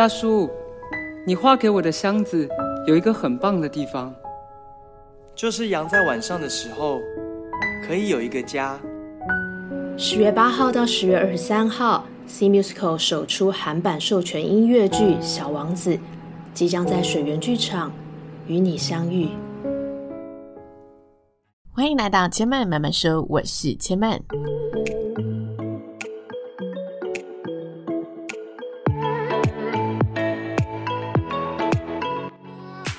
大叔，你画给我的箱子有一个很棒的地方，就是羊在晚上的时候可以有一个家。十月八号到十月二十三号，C Musical 首出韩版授权音乐剧《小王子》，即将在水源剧场与你相遇。欢迎来到千嫚慢慢说，我是千嫚。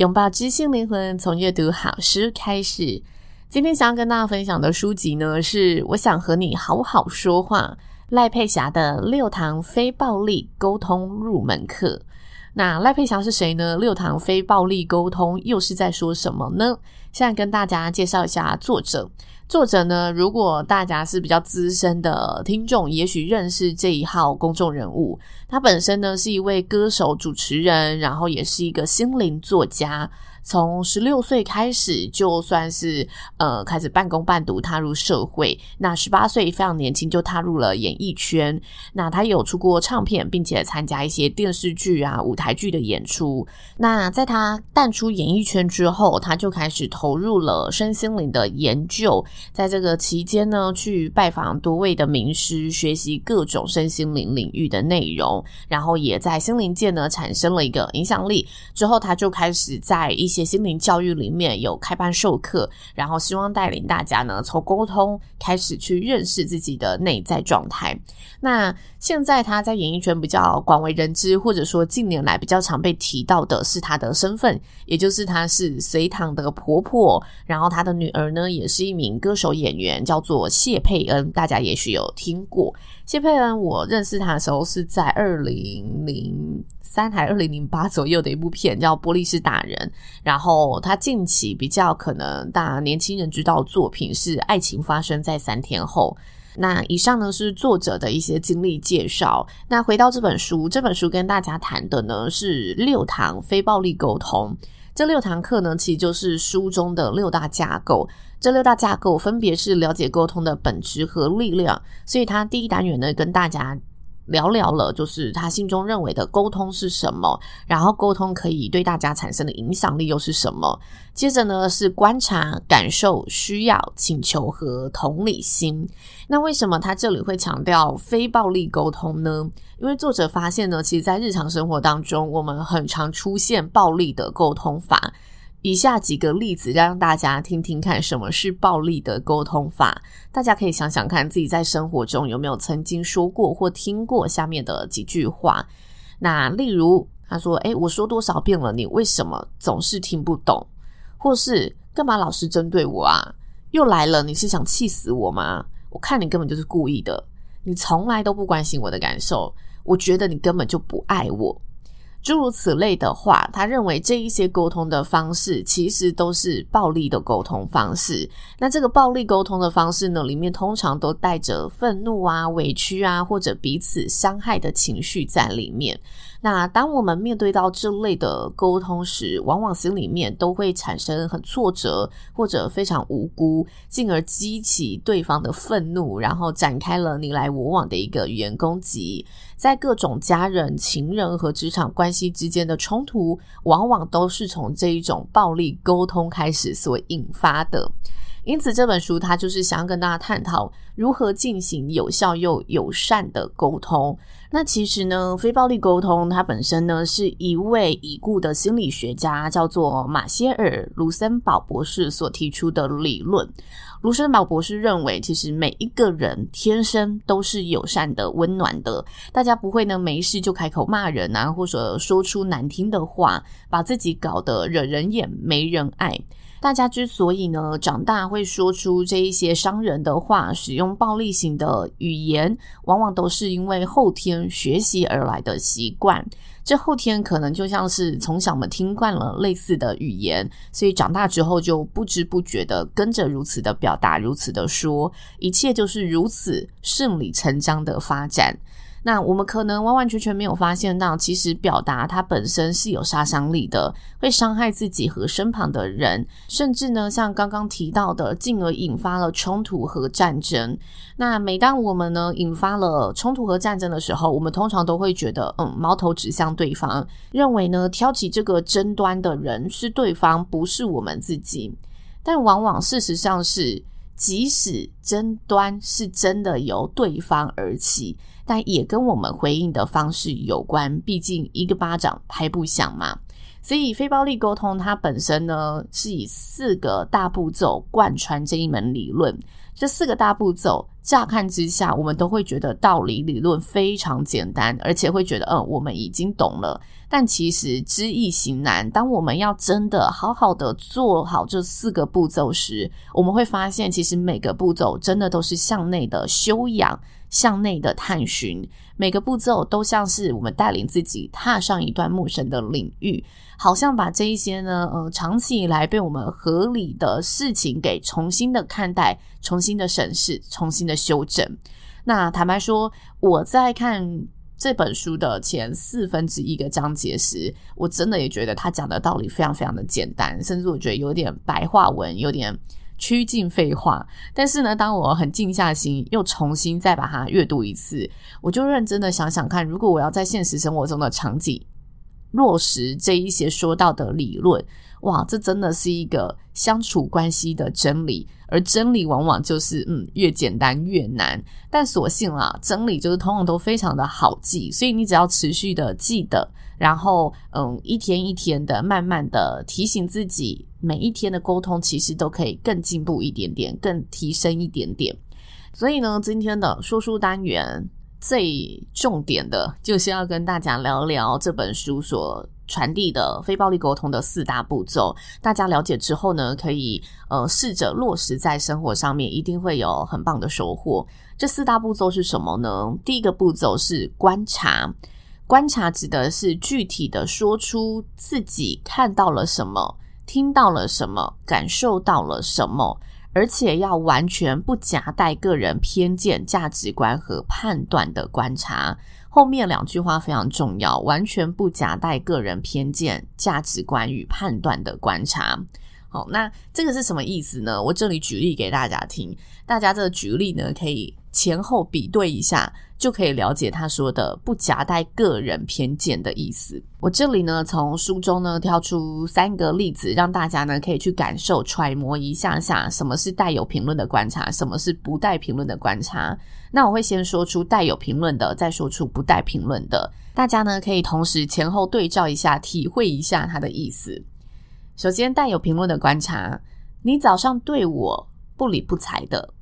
拥抱知性灵魂，从阅读好书开始。今天想要跟大家分享的书籍呢，是我想和你好好说话，赖佩霞的六堂非暴力沟通入门课。那赖佩霞是谁呢？六堂非暴力沟通又是在说什么呢？现在跟大家介绍一下作者。作者呢，如果大家是比较资深的听众，也许认识这一号公众人物。他本身呢是一位歌手、主持人，然后也是一个心灵作家。从十六岁开始，就算是呃开始半工半读踏入社会。那十八岁非常年轻就踏入了演艺圈。那他有出过唱片，并且参加一些电视剧啊、舞台剧的演出。那在他淡出演艺圈之后，他就开始投入了身心灵的研究。在这个期间呢，去拜访多位的名师，学习各种身心灵领域的内容，然后也在心灵界呢产生了一个影响力。之后，他就开始在一些心灵教育里面有开班授课，然后希望带领大家呢从沟通开始去认识自己的内在状态。那现在他在演艺圈比较广为人知，或者说近年来比较常被提到的是他的身份，也就是他是隋棠的婆婆，然后他的女儿呢也是一名歌手演员，叫做谢佩恩，大家也许有听过。谢佩恩，我认识他的时候是在二零零三还二零零八左右的一部片叫《玻璃是大人》，然后他近期比较可能大年轻人知道的作品是《爱情发生在三天后》。那以上呢是作者的一些经历介绍。那回到这本书，这本书跟大家谈的呢是六堂非暴力沟通。这六堂课呢，其实就是书中的六大架构。这六大架构分别是了解沟通的本质和力量。所以，他第一单元呢，跟大家。聊聊了，就是他心中认为的沟通是什么，然后沟通可以对大家产生的影响力又是什么？接着呢是观察、感受、需要、请求和同理心。那为什么他这里会强调非暴力沟通呢？因为作者发现呢，其实在日常生活当中，我们很常出现暴力的沟通法。以下几个例子，让大家听听看什么是暴力的沟通法。大家可以想想看，自己在生活中有没有曾经说过或听过下面的几句话。那例如，他说：“诶，我说多少遍了，你为什么总是听不懂？”或是“干嘛老是针对我啊？又来了，你是想气死我吗？我看你根本就是故意的，你从来都不关心我的感受，我觉得你根本就不爱我。”诸如此类的话，他认为这一些沟通的方式其实都是暴力的沟通方式。那这个暴力沟通的方式呢，里面通常都带着愤怒啊、委屈啊，或者彼此伤害的情绪在里面。那当我们面对到这类的沟通时，往往心里面都会产生很挫折或者非常无辜，进而激起对方的愤怒，然后展开了你来我往的一个语言攻击。在各种家人、情人和职场关系之间的冲突，往往都是从这一种暴力沟通开始所引发的。因此，这本书它就是想要跟大家探讨如何进行有效又友善的沟通。那其实呢，非暴力沟通它本身呢是一位已故的心理学家，叫做马歇尔·卢森堡博士所提出的理论。卢森堡博士认为，其实每一个人天生都是友善的、温暖的。大家不会呢没事就开口骂人啊，或者说出难听的话，把自己搞得惹人厌、没人爱。大家之所以呢长大会说出这一些伤人的话，使用暴力型的语言，往往都是因为后天学习而来的习惯。这后天可能就像是从小我们听惯了类似的语言，所以长大之后就不知不觉的跟着如此的表达，如此的说，一切就是如此顺理成章的发展。那我们可能完完全全没有发现到，其实表达它本身是有杀伤力的，会伤害自己和身旁的人，甚至呢，像刚刚提到的，进而引发了冲突和战争。那每当我们呢引发了冲突和战争的时候，我们通常都会觉得，嗯，矛头指向对方，认为呢挑起这个争端的人是对方，不是我们自己。但往往事实上是，即使争端是真的由对方而起。但也跟我们回应的方式有关，毕竟一个巴掌拍不响嘛。所以非暴力沟通它本身呢，是以四个大步骤贯穿这一门理论。这四个大步骤，乍看之下，我们都会觉得道理理论非常简单，而且会觉得，嗯，我们已经懂了。但其实知易行难。当我们要真的好好的做好这四个步骤时，我们会发现，其实每个步骤真的都是向内的修养。向内的探寻，每个步骤都像是我们带领自己踏上一段陌生的领域，好像把这一些呢，呃，长期以来被我们合理的事情给重新的看待、重新新的审视、重新的修正。那坦白说，我在看这本书的前四分之一个章节时，我真的也觉得他讲的道理非常非常的简单，甚至我觉得有点白话文，有点。趋近废话，但是呢，当我很静下心，又重新再把它阅读一次，我就认真的想想看，如果我要在现实生活中的场景落实这一些说到的理论，哇，这真的是一个相处关系的真理，而真理往往就是嗯，越简单越难，但所幸啊，真理就是通常都非常的好记，所以你只要持续的记得。然后，嗯，一天一天的，慢慢的提醒自己，每一天的沟通其实都可以更进步一点点，更提升一点点。所以呢，今天的说书单元最重点的就是要跟大家聊聊这本书所传递的非暴力沟通的四大步骤。大家了解之后呢，可以呃试着落实在生活上面，一定会有很棒的收获。这四大步骤是什么呢？第一个步骤是观察。观察指的是具体的说出自己看到了什么、听到了什么、感受到了什么，而且要完全不夹带个人偏见、价值观和判断的观察。后面两句话非常重要，完全不夹带个人偏见、价值观与判断的观察。好，那这个是什么意思呢？我这里举例给大家听，大家这举例呢可以前后比对一下。就可以了解他说的不夹带个人偏见的意思。我这里呢，从书中呢挑出三个例子，让大家呢可以去感受、揣摩一下下，什么是带有评论的观察，什么是不带评论的观察。那我会先说出带有评论的，再说出不带评论的。大家呢可以同时前后对照一下，体会一下他的意思。首先，带有评论的观察，你早上对我不理不睬的，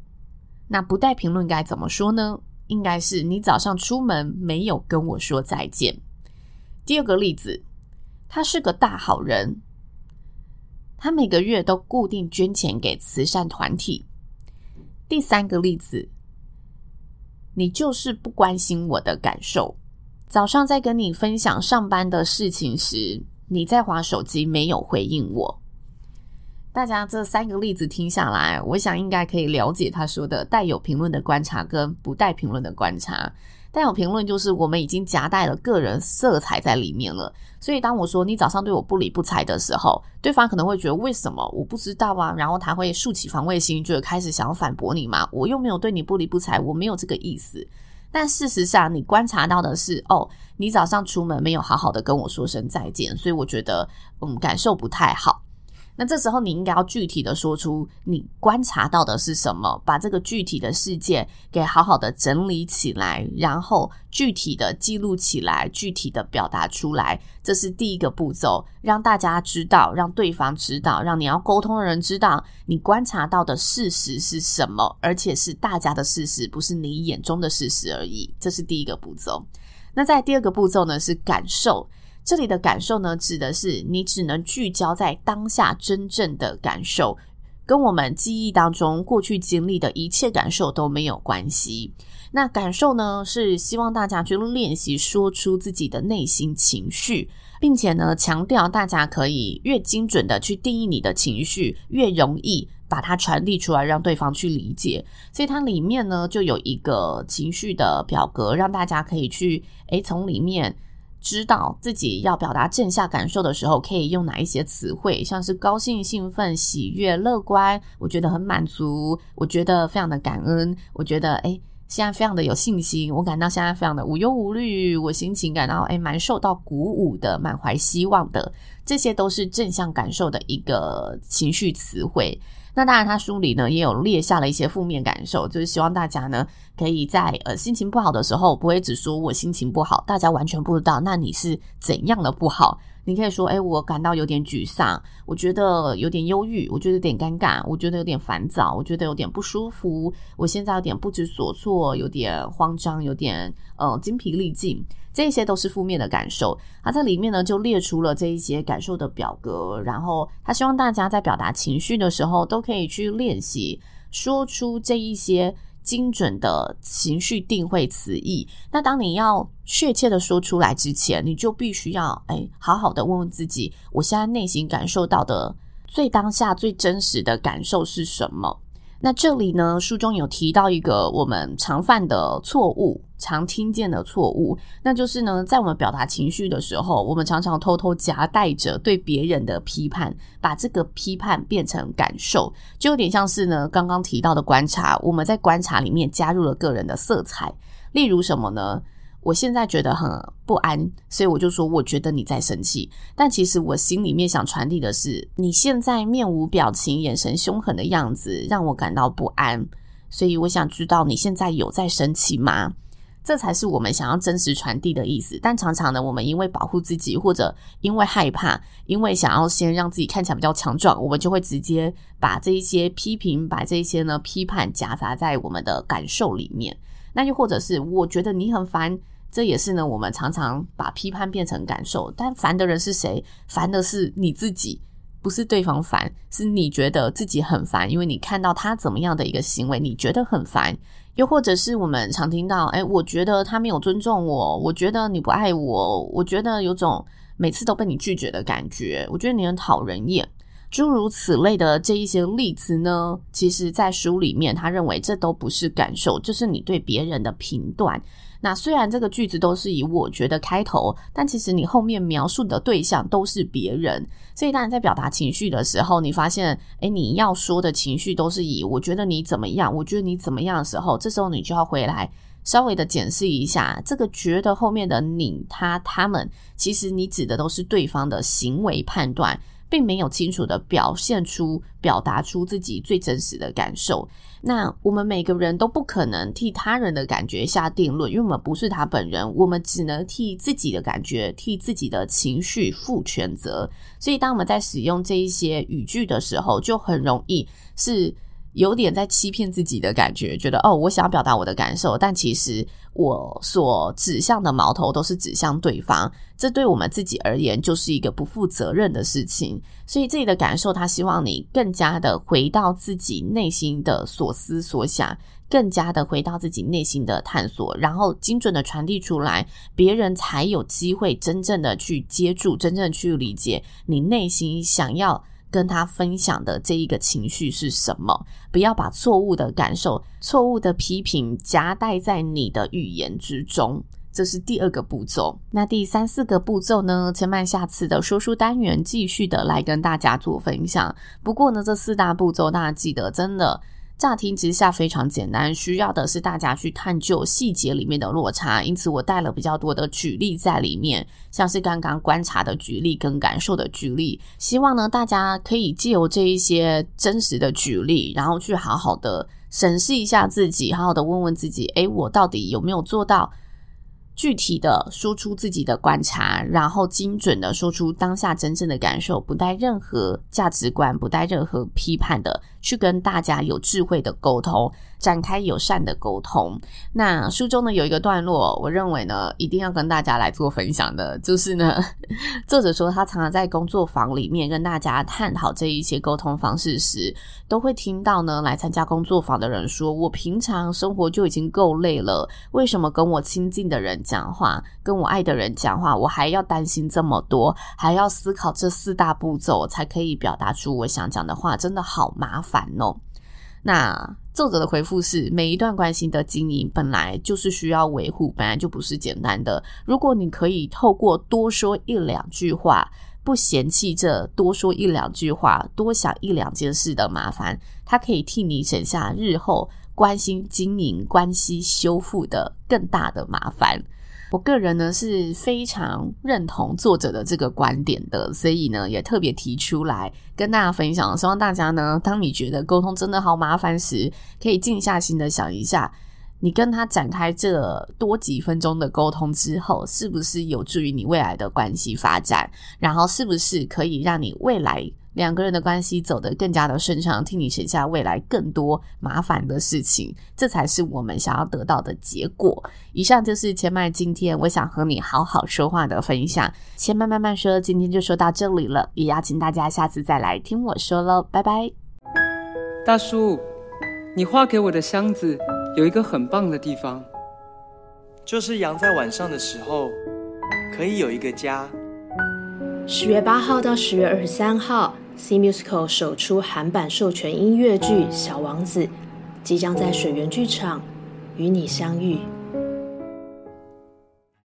那不带评论该怎么说呢？应该是你早上出门没有跟我说再见。第二个例子，他是个大好人，他每个月都固定捐钱给慈善团体。第三个例子，你就是不关心我的感受。早上在跟你分享上班的事情时，你在划手机，没有回应我。大家这三个例子听下来，我想应该可以了解他说的带有评论的观察跟不带评论的观察。带有评论就是我们已经夹带了个人色彩在里面了，所以当我说你早上对我不理不睬的时候，对方可能会觉得为什么我不知道啊？然后他会竖起防卫心，就开始想要反驳你嘛。我又没有对你不理不睬，我没有这个意思。但事实上，你观察到的是，哦，你早上出门没有好好的跟我说声再见，所以我觉得嗯，感受不太好。那这时候你应该要具体的说出你观察到的是什么，把这个具体的事件给好好的整理起来，然后具体的记录起来，具体的表达出来。这是第一个步骤，让大家知道，让对方知道，让你要沟通的人知道你观察到的事实是什么，而且是大家的事实，不是你眼中的事实而已。这是第一个步骤。那在第二个步骤呢，是感受。这里的感受呢，指的是你只能聚焦在当下真正的感受，跟我们记忆当中过去经历的一切感受都没有关系。那感受呢，是希望大家去练习说出自己的内心情绪，并且呢，强调大家可以越精准的去定义你的情绪，越容易把它传递出来，让对方去理解。所以它里面呢，就有一个情绪的表格，让大家可以去诶，从里面知道自己要表达正向感受的时候，可以用哪一些词汇，像是高兴、兴奋、喜悦、乐观，我觉得很满足，我觉得非常的感恩，我觉得诶。现在非常的有信心，我感到现在非常的无忧无虑，我心情感到诶蛮受到鼓舞的，满怀希望的，这些都是正向感受的一个情绪词汇。那当然，他书里呢也有列下了一些负面感受，就是希望大家呢可以在呃心情不好的时候，不会只说我心情不好，大家完全不知道那你是怎样的不好。你可以说，诶，我感到有点沮丧，我觉得有点忧郁，我觉得有点尴尬，我觉得有点烦躁，我觉得有点不舒服，我现在有点不知所措，有点慌张，有点呃精疲力尽，这些都是负面的感受。他在里面呢就列出了这一些感受的表格，然后他希望大家在表达情绪的时候都可以去练习说出这一些。精准的情绪定位词义，那当你要确切的说出来之前，你就必须要哎，好好的问问自己，我现在内心感受到的最当下、最真实的感受是什么？那这里呢，书中有提到一个我们常犯的错误，常听见的错误，那就是呢，在我们表达情绪的时候，我们常常偷偷夹带着对别人的批判，把这个批判变成感受，就有点像是呢，刚刚提到的观察，我们在观察里面加入了个人的色彩，例如什么呢？我现在觉得很不安，所以我就说，我觉得你在生气。但其实我心里面想传递的是，你现在面无表情、眼神凶狠的样子让我感到不安。所以我想知道你现在有在生气吗？这才是我们想要真实传递的意思。但常常呢，我们因为保护自己，或者因为害怕，因为想要先让自己看起来比较强壮，我们就会直接把这一些批评、把这一些呢批判夹杂在我们的感受里面。那又或者是我觉得你很烦，这也是呢，我们常常把批判变成感受。但烦的人是谁？烦的是你自己，不是对方烦，是你觉得自己很烦，因为你看到他怎么样的一个行为，你觉得很烦。又或者是我们常听到，诶，我觉得他没有尊重我，我觉得你不爱我，我觉得有种每次都被你拒绝的感觉，我觉得你很讨人厌。诸如此类的这一些例子呢，其实在书里面，他认为这都不是感受，这是你对别人的评断。那虽然这个句子都是以“我觉得”开头，但其实你后面描述的对象都是别人。所以当你在表达情绪的时候，你发现，诶，你要说的情绪都是以“我觉得你怎么样”，“我觉得你怎么样”的时候，这时候你就要回来稍微的检视一下，这个“觉得”后面的你、他、他们，其实你指的都是对方的行为判断。并没有清楚的表现出、表达出自己最真实的感受。那我们每个人都不可能替他人的感觉下定论，因为我们不是他本人，我们只能替自己的感觉、替自己的情绪负全责。所以，当我们在使用这一些语句的时候，就很容易是。有点在欺骗自己的感觉，觉得哦，我想要表达我的感受，但其实我所指向的矛头都是指向对方，这对我们自己而言就是一个不负责任的事情。所以自己的感受，他希望你更加的回到自己内心的所思所想，更加的回到自己内心的探索，然后精准的传递出来，别人才有机会真正的去接住，真正去理解你内心想要。跟他分享的这一个情绪是什么？不要把错误的感受、错误的批评夹带在你的语言之中，这是第二个步骤。那第三四个步骤呢？千曼下次的说书单元继续的来跟大家做分享。不过呢，这四大步骤大家记得真的。乍听之下非常简单，需要的是大家去探究细节里面的落差。因此，我带了比较多的举例在里面，像是刚刚观察的举例跟感受的举例。希望呢，大家可以借由这一些真实的举例，然后去好好的审视一下自己，好好的问问自己：诶，我到底有没有做到？具体的说出自己的观察，然后精准的说出当下真正的感受，不带任何价值观，不带任何批判的去跟大家有智慧的沟通。展开友善的沟通。那书中呢有一个段落，我认为呢一定要跟大家来做分享的，就是呢，作者说他常常在工作坊里面跟大家探讨这一些沟通方式时，都会听到呢来参加工作坊的人说：“我平常生活就已经够累了，为什么跟我亲近的人讲话，跟我爱的人讲话，我还要担心这么多，还要思考这四大步骤才可以表达出我想讲的话，真的好麻烦烦哦。”那作者的回复是：每一段关系的经营本来就是需要维护，本来就不是简单的。如果你可以透过多说一两句话，不嫌弃这多说一两句话、多想一两件事的麻烦，它可以替你省下日后关心经营、关系修复的更大的麻烦。我个人呢是非常认同作者的这个观点的，所以呢也特别提出来跟大家分享。希望大家呢，当你觉得沟通真的好麻烦时，可以静下心的想一下，你跟他展开这多几分钟的沟通之后，是不是有助于你未来的关系发展？然后是不是可以让你未来两个人的关系走得更加的顺畅，替你省下未来更多麻烦的事情，这才是我们想要得到的结果。以上就是千麦今天我想和你好好说话的分享。千麦慢慢说，今天就说到这里了，也邀请大家下次再来听我说喽，拜拜。大叔，你画给我的箱子有一个很棒的地方，就是羊在晚上的时候可以有一个家。十月八号到十月二十三号。C Musical 首出韩版授权音乐剧《小王子》，即将在水源剧场与你相遇。